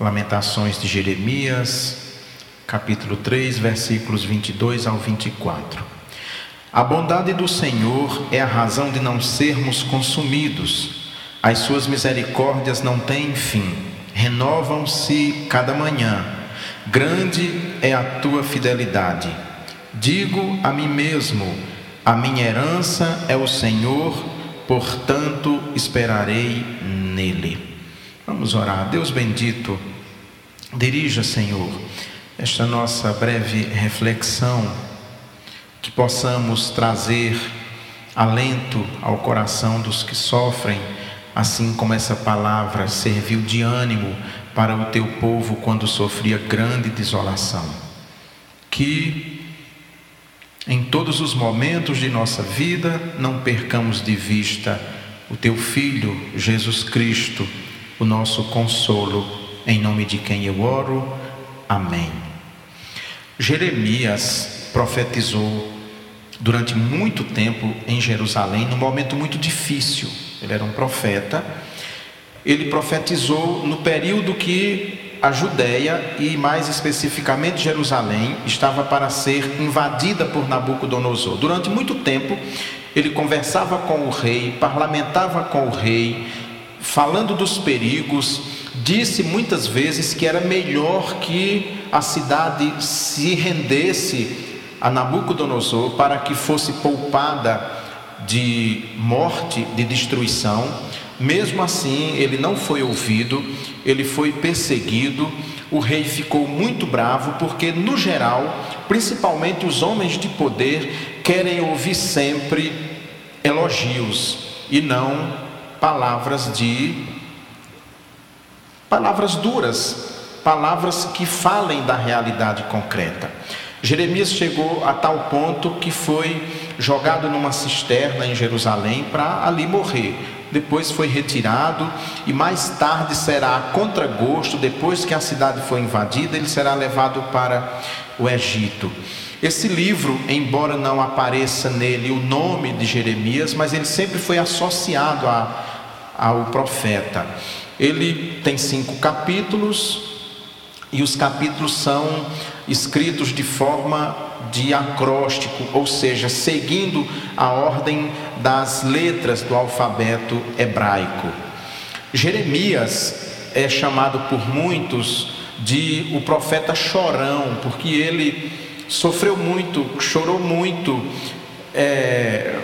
Lamentações de Jeremias, capítulo 3, versículos 22 ao 24. A bondade do Senhor é a razão de não sermos consumidos. As suas misericórdias não têm fim, renovam-se cada manhã. Grande é a tua fidelidade. Digo a mim mesmo: a minha herança é o Senhor, portanto esperarei nele. Vamos orar. Deus bendito, dirija, Senhor, esta nossa breve reflexão, que possamos trazer alento ao coração dos que sofrem, assim como essa palavra serviu de ânimo para o teu povo quando sofria grande desolação. Que em todos os momentos de nossa vida não percamos de vista o teu Filho, Jesus Cristo, o nosso consolo, em nome de quem eu oro. Amém. Jeremias profetizou durante muito tempo em Jerusalém, num momento muito difícil. Ele era um profeta. Ele profetizou no período que a Judéia e mais especificamente Jerusalém estava para ser invadida por Nabucodonosor. Durante muito tempo, ele conversava com o rei, parlamentava com o rei, falando dos perigos, disse muitas vezes que era melhor que a cidade se rendesse a Nabucodonosor para que fosse poupada de morte, de destruição. Mesmo assim, ele não foi ouvido, ele foi perseguido. O rei ficou muito bravo, porque, no geral, principalmente os homens de poder, querem ouvir sempre elogios e não palavras de palavras duras, palavras que falem da realidade concreta. Jeremias chegou a tal ponto que foi jogado numa cisterna em Jerusalém para ali morrer. Depois foi retirado e mais tarde será a contragosto, depois que a cidade foi invadida, ele será levado para o Egito. Esse livro, embora não apareça nele o nome de Jeremias, mas ele sempre foi associado a ao profeta. Ele tem cinco capítulos e os capítulos são escritos de forma de acróstico, ou seja, seguindo a ordem das letras do alfabeto hebraico. Jeremias é chamado por muitos de o profeta chorão, porque ele sofreu muito, chorou muito, é,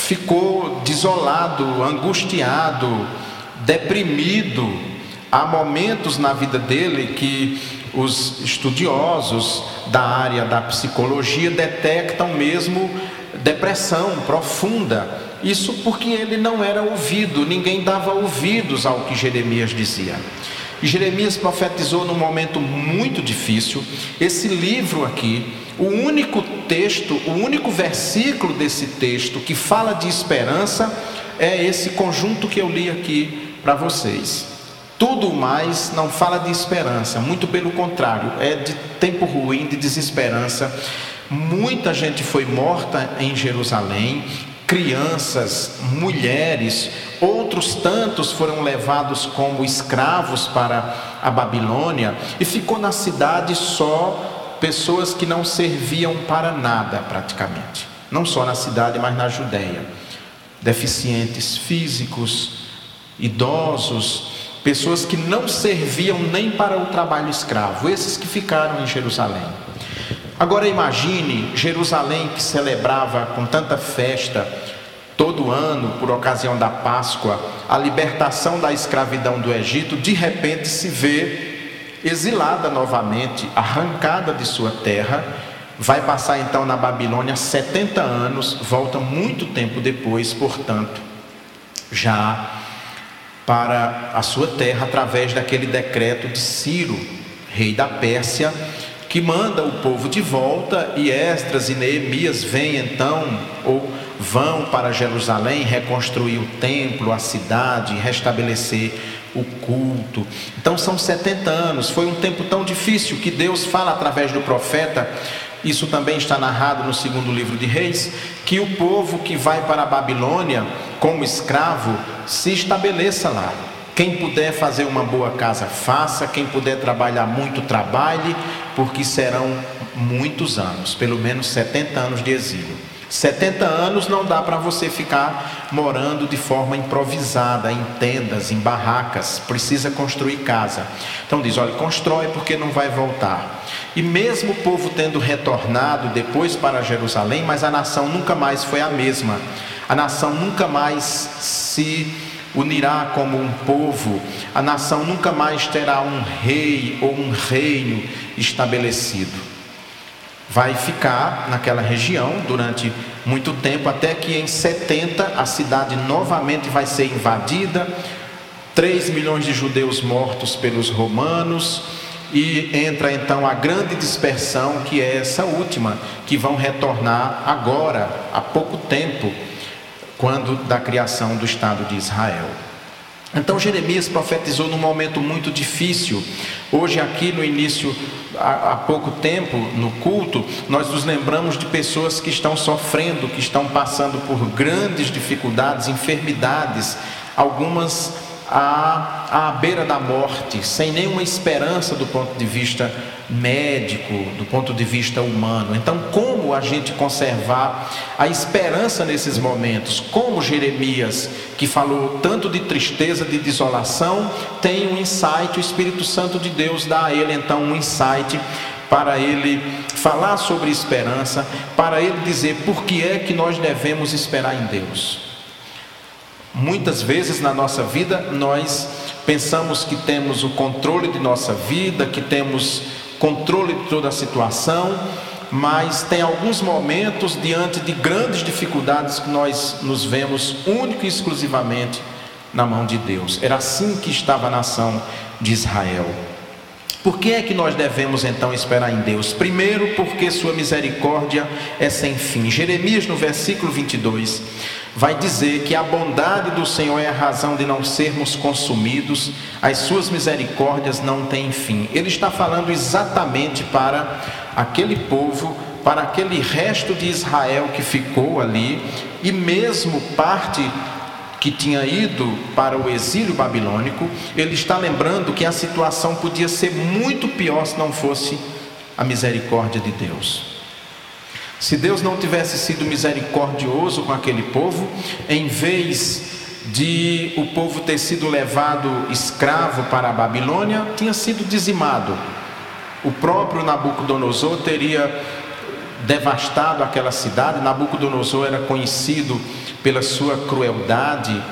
ficou desolado, angustiado, deprimido. Há momentos na vida dele que os estudiosos da área da psicologia detectam mesmo depressão profunda. Isso porque ele não era ouvido, ninguém dava ouvidos ao que Jeremias dizia. Jeremias profetizou num momento muito difícil. Esse livro aqui, o único texto, o único versículo desse texto que fala de esperança é esse conjunto que eu li aqui para vocês. Tudo mais não fala de esperança, muito pelo contrário, é de tempo ruim, de desesperança. Muita gente foi morta em Jerusalém, crianças, mulheres, outros tantos foram levados como escravos para a Babilônia e ficou na cidade só pessoas que não serviam para nada praticamente, não só na cidade, mas na Judéia. Deficientes físicos, idosos, pessoas que não serviam nem para o trabalho escravo, esses que ficaram em Jerusalém. Agora imagine Jerusalém que celebrava com tanta festa todo ano, por ocasião da Páscoa, a libertação da escravidão do Egito, de repente se vê exilada novamente, arrancada de sua terra, vai passar então na Babilônia 70 anos, volta muito tempo depois, portanto, já para a sua terra através daquele decreto de Ciro, rei da Pérsia, que manda o povo de volta e Esdras e Neemias vêm então ou vão para Jerusalém reconstruir o templo, a cidade, restabelecer o culto. Então são 70 anos, foi um tempo tão difícil que Deus fala através do profeta, isso também está narrado no segundo livro de Reis, que o povo que vai para a Babilônia como escravo se estabeleça lá Quem puder fazer uma boa casa, faça. Quem puder trabalhar muito, trabalhe, porque serão muitos anos pelo menos 70 anos de exílio. 70 anos não dá para você ficar morando de forma improvisada, em tendas, em barracas, precisa construir casa. Então diz: olha, constrói porque não vai voltar. E mesmo o povo tendo retornado depois para Jerusalém, mas a nação nunca mais foi a mesma. A nação nunca mais se unirá como um povo, a nação nunca mais terá um rei ou um reino estabelecido vai ficar naquela região durante muito tempo, até que em 70 a cidade novamente vai ser invadida, 3 milhões de judeus mortos pelos romanos, e entra então a grande dispersão, que é essa última, que vão retornar agora, há pouco tempo, quando da criação do Estado de Israel. Então Jeremias profetizou num momento muito difícil. Hoje, aqui no início, há, pouco tempo, no culto, nós nos lembramos de pessoas que estão sofrendo, que estão passando por grandes dificuldades, enfermidades, algumas à, à beira da morte, sem nenhuma esperança do ponto de vista médico, do ponto de vista humano. Então, como a gente conservar a esperança nesses momentos? Como Jeremias, que falou tanto de tristeza, de desolação, tem um insight, o Espírito Santo de Deus dá a ele então um insight para ele falar sobre esperança, para ele dizer por que é que nós devemos esperar em Deus. Muitas vezes na nossa vida nós pensamos que temos o controle de nossa vida, que temos controle de toda a situação, mas tem alguns momentos diante de grandes dificuldades que nós nos vemos único e exclusivamente na mão de Deus. Era assim que estava a nação de Israel. Por que é que nós devemos então esperar em Deus? Primeiro, porque sua misericórdia é sem fim. Jeremias, no versículo 22, vai dizer que a bondade do Senhor é a razão de não sermos consumidos, as suas misericórdias não têm fim. Ele está falando exatamente para aquele povo, para aquele resto de Israel que ficou ali, e mesmo parte que tinha ido para o exílio babilônico, ele está lembrando que a situação podia ser muito pior se não fosse a misericórdia de Deus. Se Deus não tivesse sido misericordioso com aquele povo, em vez de o povo ter sido levado escravo para a Babilônia, tinha sido dizimado. O próprio Nabucodonosor teria devastado aquela cidade. Nabucodonosor era conhecido pela sua crueldade,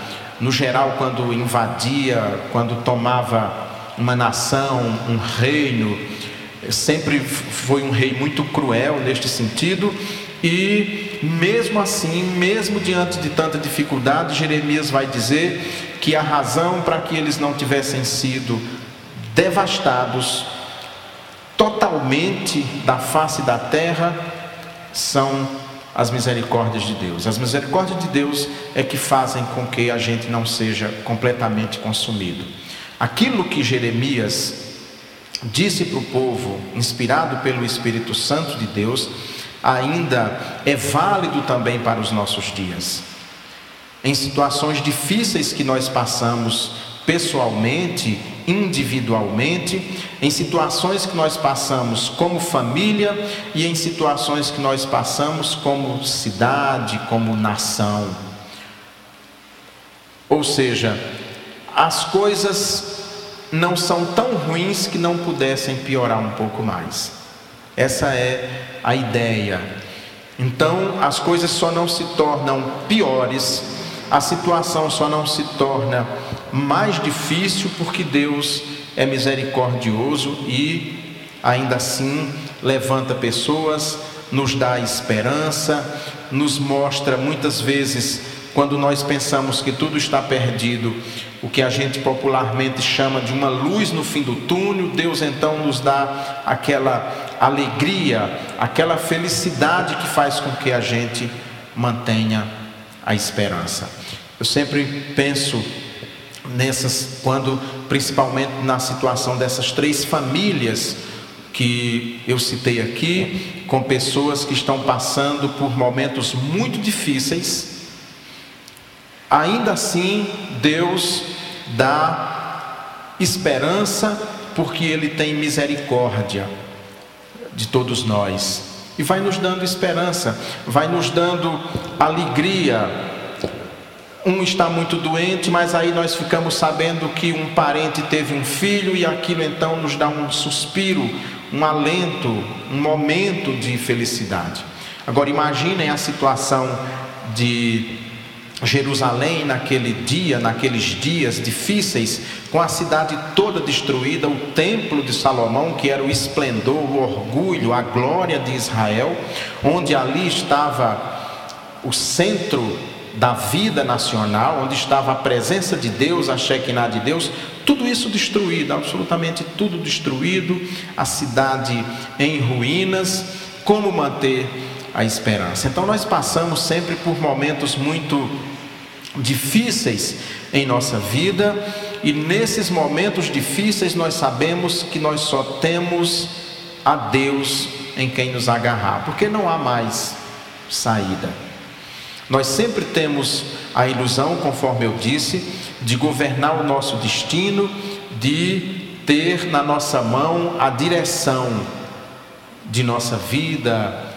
no geral, quando invadia, quando tomava uma nação, um reino sempre foi um rei muito cruel neste sentido, e mesmo assim, mesmo diante de tanta dificuldade, Jeremias vai dizer que a razão para que eles não tivessem sido devastados totalmente da face da terra são as misericórdias de Deus. As misericórdias de Deus é que fazem com que a gente não seja completamente consumido. Aquilo que Jeremias disse para o povo, inspirado pelo Espírito Santo de Deus, ainda é válido também para os nossos dias. Em situações difíceis que nós passamos pessoalmente, individualmente, em situações que nós passamos como família e em situações que nós passamos como cidade, como nação. Ou seja, as coisas não são tão ruins que não pudessem piorar um pouco mais. Essa é a ideia. Então, as coisas só não se tornam piores, a situação só não se torna mais difícil porque Deus é misericordioso e, ainda assim, levanta pessoas, nos dá esperança, nos mostra muitas vezes quando nós pensamos que tudo está perdido, o que a gente popularmente chama de uma luz no fim do túnel, Deus então nos dá aquela alegria, aquela felicidade que faz com que a gente mantenha a esperança. Eu sempre penso nessas, quando, principalmente na situação dessas três famílias que eu citei aqui, com pessoas que estão passando por momentos muito difíceis Ainda assim, Deus dá esperança, porque Ele tem misericórdia de todos nós. E vai nos dando esperança, vai nos dando alegria. Um está muito doente, mas aí nós ficamos sabendo que um parente teve um filho, e aquilo então nos dá um suspiro, um alento, um momento de felicidade. Agora imaginem a situação de Jerusalém naquele dia, naqueles dias difíceis, com a cidade toda destruída, o templo de Salomão, que era o esplendor, o orgulho, a glória de Israel, onde ali estava o centro da vida nacional, onde estava a presença de Deus, a Shekinah de Deus, tudo isso destruído, absolutamente tudo destruído, a cidade em ruínas, como manter a esperança. Então nós passamos sempre por momentos muito difíceis em nossa vida e nesses momentos difíceis nós sabemos que nós só temos a Deus em quem nos agarrar, porque não há mais saída. Nós sempre temos a ilusão, conforme eu disse, de governar o nosso destino, de ter na nossa mão a direção de nossa vida,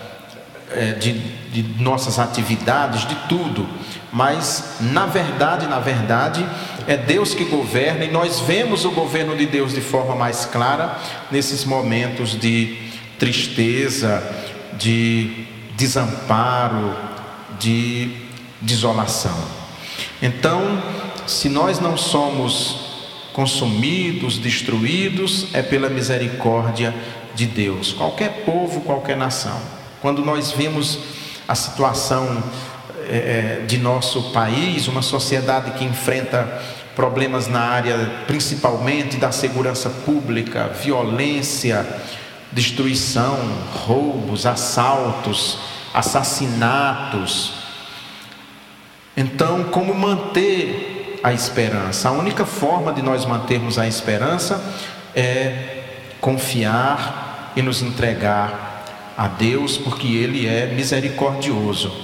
de, de nossas atividades, de tudo. Mas, na verdade, na verdade, é Deus que governa e nós vemos o governo de Deus de forma mais clara nesses momentos de tristeza, de desamparo, de desolação. Então, se nós não somos consumidos, destruídos, é pela misericórdia de Deus. Qualquer povo, qualquer nação. Quando nós vimos a situação é, de nosso país, uma sociedade que enfrenta problemas na área principalmente da segurança pública, violência, destruição, roubos, assaltos, assassinatos. Então, como manter a esperança? A única forma de nós mantermos a esperança é confiar e nos entregar a Deus, porque Ele é misericordioso.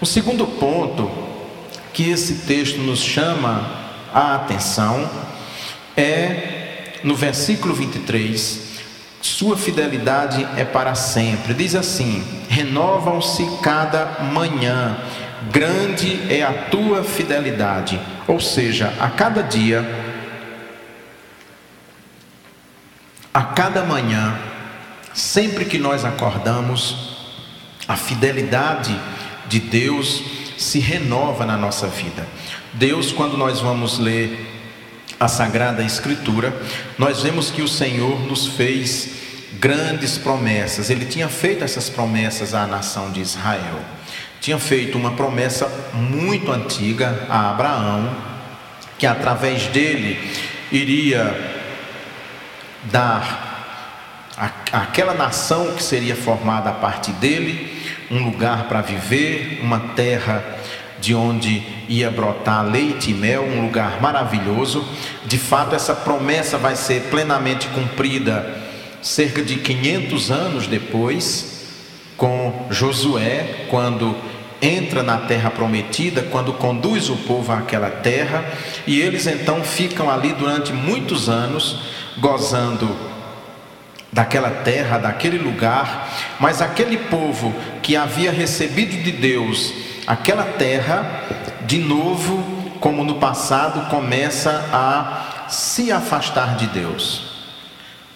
O segundo ponto que esse texto nos chama a atenção é no versículo 23. Sua fidelidade é para sempre. Diz assim: renovam-se cada manhã, grande é a tua fidelidade. Ou seja, a cada dia, a cada manhã, Sempre que nós acordamos, a fidelidade de Deus se renova na nossa vida. Deus, quando nós vamos ler a Sagrada Escritura, nós vemos que o Senhor nos fez grandes promessas. Ele tinha feito essas promessas à nação de Israel. Tinha feito uma promessa muito antiga a Abraão, que através dele iria dar aquela nação que seria formada a partir dele, um lugar para viver, uma terra de onde ia brotar leite e mel, um lugar maravilhoso. De fato, essa promessa vai ser plenamente cumprida cerca de 500 anos depois, com Josué, quando entra na terra prometida, quando conduz o povo àquela terra, e eles então ficam ali durante muitos anos, gozando daquela terra, daquele lugar, mas aquele povo que havia recebido de Deus aquela terra, de novo, como no passado, começa a se afastar de Deus.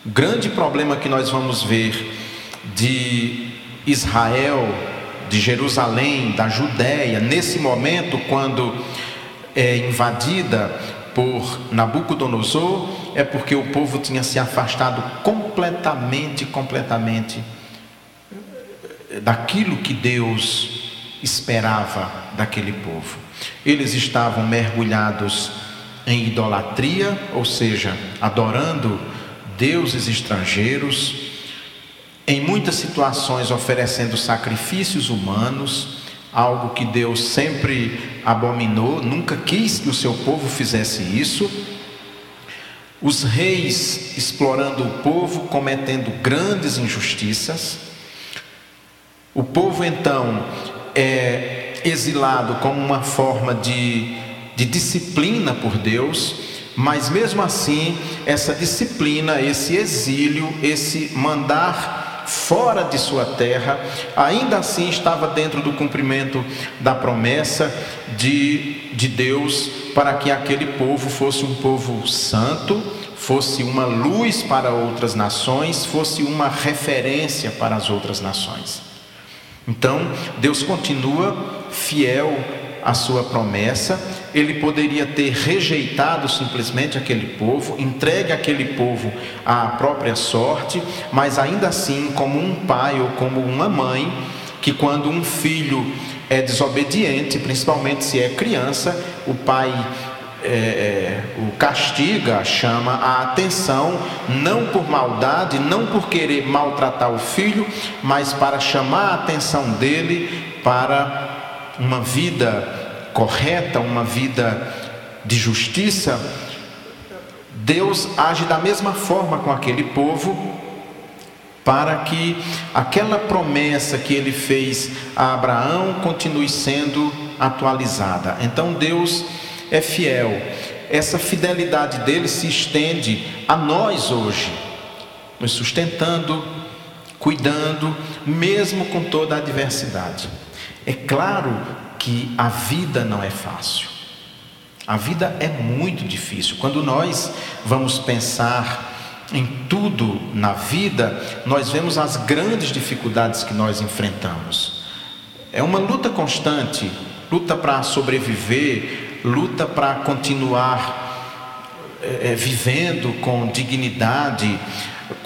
O grande problema que nós vamos ver de Israel, de Jerusalém, da Judéia, nesse momento, quando é invadida por Nabucodonosor, é porque o povo tinha se afastado completamente, completamente daquilo que Deus esperava daquele povo. Eles estavam mergulhados em idolatria, ou seja, adorando deuses estrangeiros, em muitas situações oferecendo sacrifícios humanos, algo que Deus sempre abominou, nunca quis que o seu povo fizesse isso. Os reis explorando o povo, cometendo grandes injustiças. O povo então é exilado como uma forma de, de disciplina por Deus, mas mesmo assim, essa disciplina, esse exílio, esse mandar fora de sua terra, ainda assim estava dentro do cumprimento da promessa de, de Deus para que aquele povo fosse um povo santo, fosse uma luz para outras nações, fosse uma referência para as outras nações. Então, Deus continua fiel à sua promessa, ele poderia ter rejeitado simplesmente aquele povo, entregue aquele povo à própria sorte, mas ainda assim, como um pai ou como uma mãe, que quando um filho é desobediente, principalmente se é criança, o pai é, é, o castiga, chama a atenção, não por maldade, não por querer maltratar o filho, mas para chamar a atenção dele para uma vida correta, uma vida de justiça. Deus age da mesma forma com aquele povo, para que aquela promessa que ele fez a Abraão continue sendo atualizada. Então Deus é fiel. Essa fidelidade dele se estende a nós hoje, nos sustentando, cuidando, mesmo com toda a adversidade. É claro que a vida não é fácil. A vida é muito difícil. Quando nós vamos pensar em tudo na vida, nós vemos as grandes dificuldades que nós enfrentamos. É uma luta constante, luta para sobreviver, luta para continuar é, vivendo com dignidade.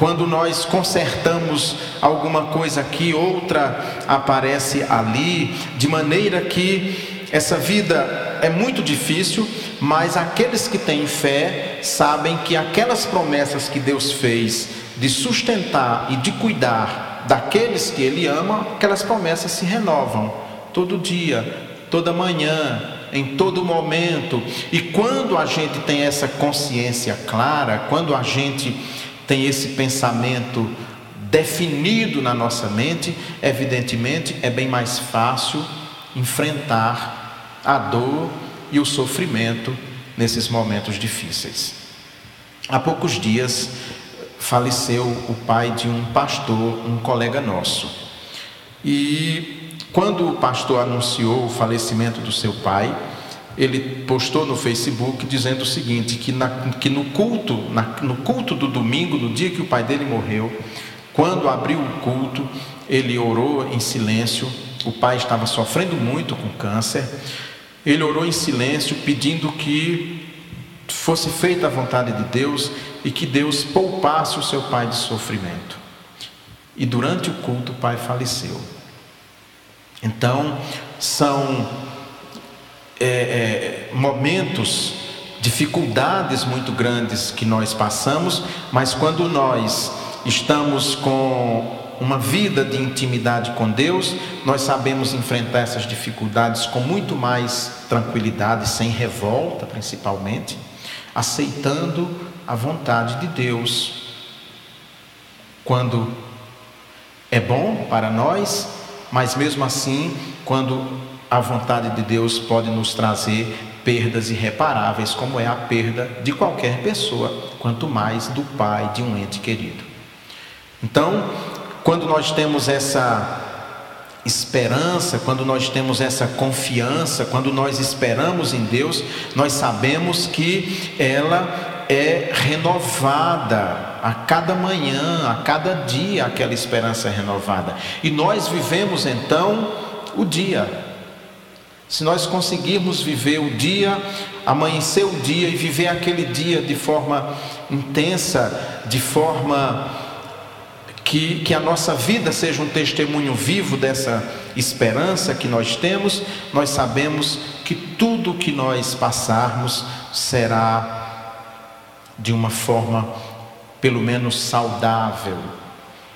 Quando nós consertamos alguma coisa aqui, outra aparece ali, de maneira que essa vida é muito difícil, mas aqueles que têm fé sabem que aquelas promessas que Deus fez de sustentar e de cuidar daqueles que Ele ama, aquelas promessas se renovam todo dia, toda manhã, em todo momento. E quando a gente tem essa consciência clara, quando a gente tem esse pensamento definido na nossa mente, evidentemente é bem mais fácil enfrentar a dor e o sofrimento nesses momentos difíceis. Há poucos dias faleceu o pai de um pastor, um colega nosso. E quando o pastor anunciou o falecimento do seu pai, ele postou no Facebook dizendo o seguinte: que, na, que no culto, na, no culto do domingo, no dia que o pai dele morreu, quando abriu o culto, ele orou em silêncio. O pai estava sofrendo muito com câncer. Ele orou em silêncio, pedindo que fosse feita a vontade de Deus e que Deus poupasse o seu pai de sofrimento. E durante o culto, o pai faleceu. Então, são é, é, momentos, dificuldades muito grandes que nós passamos, mas quando nós estamos com uma vida de intimidade com Deus, nós sabemos enfrentar essas dificuldades com muito mais tranquilidade, sem revolta, principalmente, aceitando a vontade de Deus. Quando é bom para nós, mas mesmo assim, quando a vontade de Deus pode nos trazer perdas irreparáveis, como é a perda de qualquer pessoa, quanto mais do pai de um ente querido. Então, quando nós temos essa esperança, quando nós temos essa confiança, quando nós esperamos em Deus, nós sabemos que ela é renovada a cada manhã, a cada dia, aquela esperança é renovada. E nós vivemos então o dia. Se nós conseguirmos viver o dia, amanhecer o dia e viver aquele dia de forma intensa, de forma que, que a nossa vida seja um testemunho vivo dessa esperança que nós temos, nós sabemos que tudo que nós passarmos será de uma forma pelo menos saudável.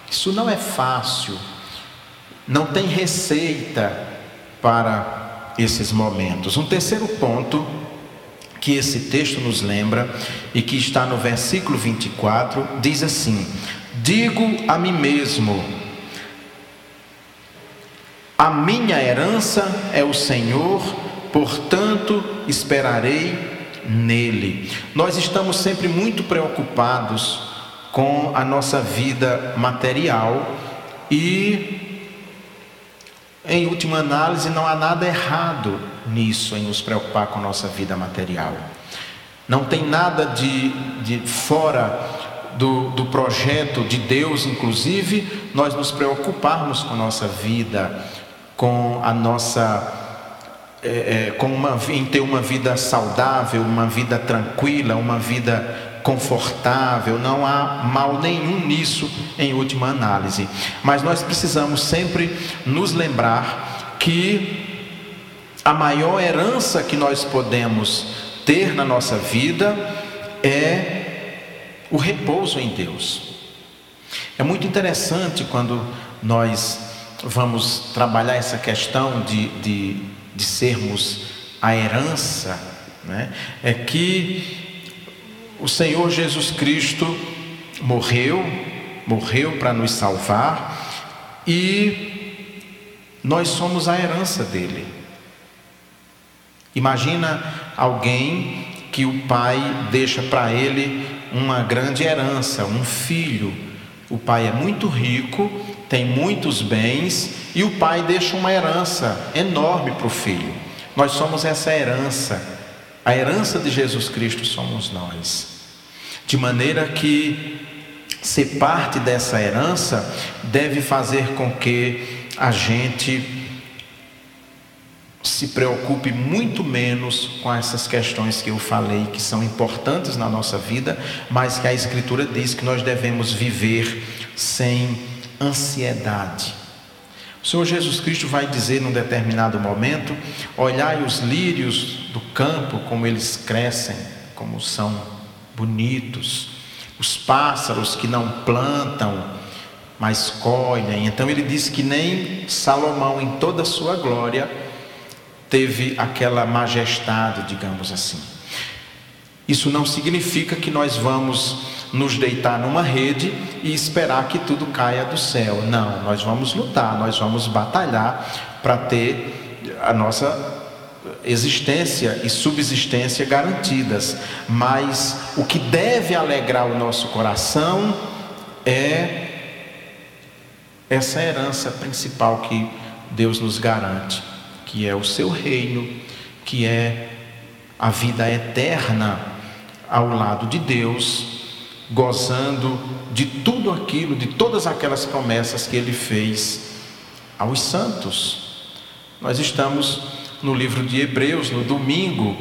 Isso não é fácil, não tem receita para esses momentos. Um terceiro ponto que esse texto nos lembra e que está no versículo 24 diz assim: Digo a mim mesmo, a minha herança é o Senhor, portanto esperarei nele. Nós estamos sempre muito preocupados com a nossa vida material e, em última análise, não há nada errado nisso, em nos preocupar com a nossa vida material. Não tem nada de, de fora do, do projeto de Deus, inclusive, nós nos preocuparmos com nossa vida, com a nossa. É, é, com uma, em ter uma vida saudável, uma vida tranquila, uma vida confortável, não há mal nenhum nisso em última análise. Mas nós precisamos sempre nos lembrar que a maior herança que nós podemos ter na nossa vida é o repouso em Deus. É muito interessante quando nós vamos trabalhar essa questão de, de, de sermos a herança, né? é que o Senhor Jesus Cristo morreu, morreu para nos salvar e nós somos a herança dele. Imagina alguém que o pai deixa para ele uma grande herança, um filho. O pai é muito rico, tem muitos bens e o pai deixa uma herança enorme para o filho. Nós somos essa herança. A herança de Jesus Cristo somos nós. De maneira que ser parte dessa herança deve fazer com que a gente se preocupe muito menos com essas questões que eu falei, que são importantes na nossa vida, mas que a Escritura diz que nós devemos viver sem ansiedade. O Senhor Jesus Cristo vai dizer num determinado momento: olhai os lírios do campo, como eles crescem, como são bonitos, os pássaros que não plantam, mas colhem. Então ele diz que nem Salomão, em toda a sua glória, teve aquela majestade, digamos assim. Isso não significa que nós vamos nos deitar numa rede e esperar que tudo caia do céu. Não, nós vamos lutar, nós vamos batalhar para ter a nossa existência e subsistência garantidas. Mas o que deve alegrar o nosso coração é essa herança principal que Deus nos garante que é o seu reino, que é a vida eterna ao lado de Deus, gozando de tudo aquilo, de todas aquelas promessas que ele fez aos santos. Nós estamos no livro de Hebreus, no domingo,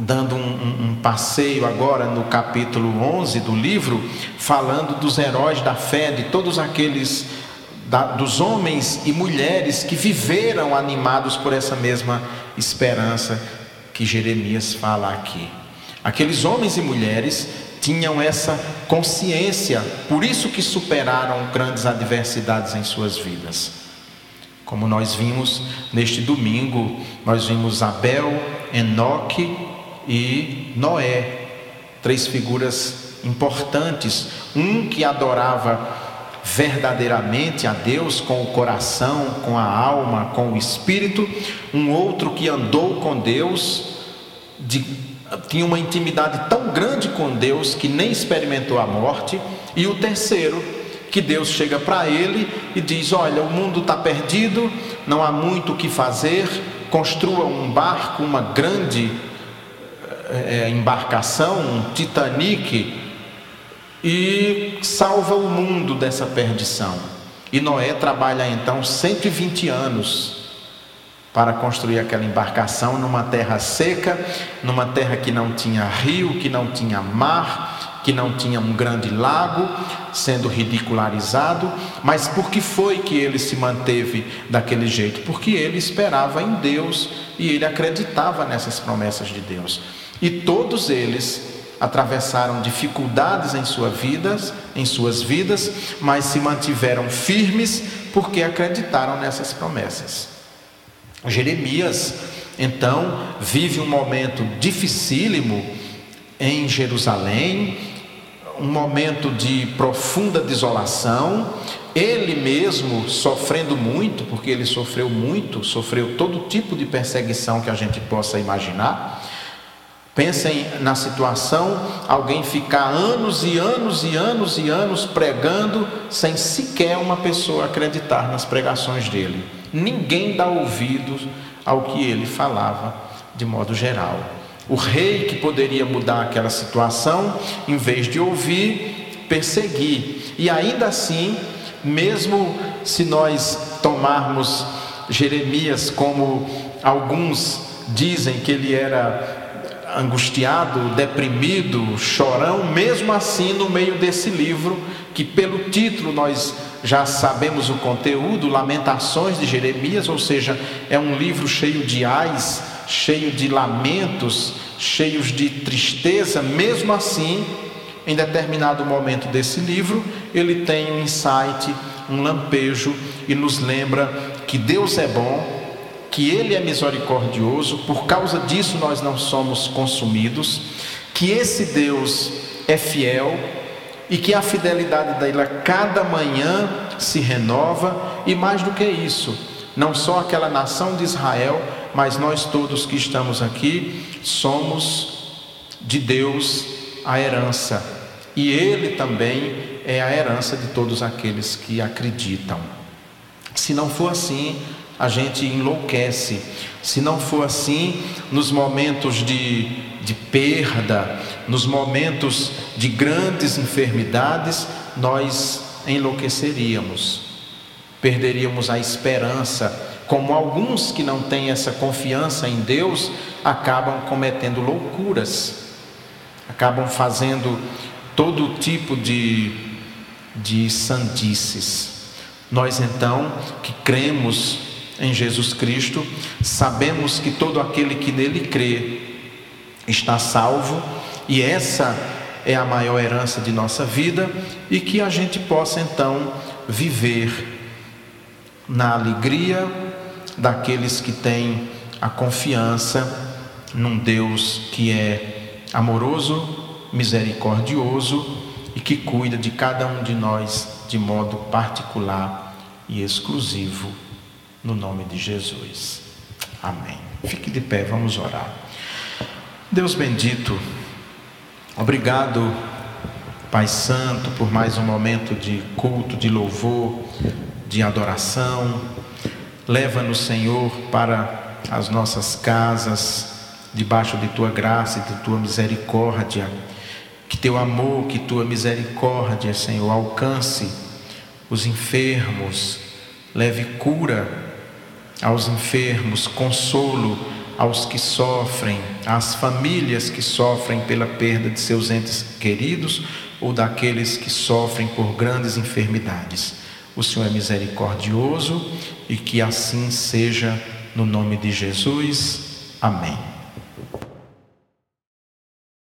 dando um, um, um, passeio agora no capítulo 11 do livro, falando dos heróis da fé, de todos aqueles da, dos homens e mulheres que viveram animados por essa mesma esperança que Jeremias fala aqui. Aqueles homens e mulheres tinham essa consciência, por isso que superaram grandes adversidades em suas vidas. Como nós vimos neste domingo, nós vimos Abel, Enoque e Noé, três figuras importantes, um que adorava verdadeiramente a Deus com o coração, com a alma, com o espírito, um outro que andou com Deus, de, tinha uma intimidade tão grande com Deus que nem experimentou a morte, e o terceiro que Deus chega para ele e diz: Olha, o mundo está perdido, não há muito o que fazer, construa um barco, uma grande é, embarcação, um Titanic e salva o mundo dessa perdição. E Noé trabalha então 120 anos para construir aquela embarcação numa terra seca, numa terra que não tinha rio, que não tinha mar, que não tinha um grande lago, sendo ridicularizado. Mas por que foi que ele se manteve daquele jeito? Porque ele esperava em Deus e ele acreditava nessas promessas de Deus. E todos eles atravessaram dificuldades em, sua vidas, em suas vidas, mas se mantiveram firmes porque acreditaram nessas promessas. Jeremias, então, vive um momento dificílimo em Jerusalém, um momento de profunda desolação, ele mesmo sofrendo muito, porque ele sofreu muito, sofreu todo tipo de perseguição que a gente possa imaginar Pensem na situação, alguém ficar anos e anos e anos e anos pregando sem sequer uma pessoa acreditar nas pregações dele. Ninguém dá ouvidos ao que ele falava de modo geral. O rei que poderia mudar aquela situação, em vez de ouvir, perseguir. E ainda assim, mesmo se nós tomarmos Jeremias como alguns dizem que ele era angustiado, deprimido, chorão, mesmo assim, no meio desse livro, que pelo título nós já sabemos o conteúdo, Lamentações de Jeremias, ou seja, é um livro cheio de ais, cheio de lamentos, cheios de tristeza, mesmo assim, em determinado momento desse livro, ele tem um insight, um lampejo e nos lembra que Deus é bom que Ele é misericordioso, por causa disso nós não somos consumidos, que esse Deus é fiel e que a fidelidade dele a cada manhã se renova, e mais do que isso, não só aquela nação de Israel, mas nós todos que estamos aqui somos de Deus a herança, e Ele também é a herança de todos aqueles que acreditam. Se não for assim, a gente enlouquece. Se não for assim, nos momentos de, de perda, nos momentos de grandes enfermidades, nós enlouqueceríamos, perderíamos a esperança. Como alguns que não têm essa confiança em Deus acabam cometendo loucuras, acabam fazendo todo tipo de, de sandices. Nós então que cremos em Jesus Cristo, sabemos que todo aquele que nele crê está salvo, e essa é a maior herança de nossa vida, e que a gente possa então viver na alegria daqueles que têm a confiança num Deus que é amoroso, misericordioso e que cuida de cada um de nós de modo particular e exclusivo no nome de Jesus. Amém. Fique de pé, vamos orar. Deus bendito, obrigado, Pai Santo, por mais um momento de culto, de louvor, de adoração. Leva-nos, Senhor, para as nossas casas, debaixo de tua graça e de tua misericórdia. Que teu amor, que tua misericórdia, Senhor, alcance os enfermos, leve cura aos enfermos, consolo aos que sofrem, às famílias que sofrem pela perda de seus entes queridos ou daqueles que sofrem por grandes enfermidades. O Senhor é misericordioso e que assim seja no nome de Jesus. Amém.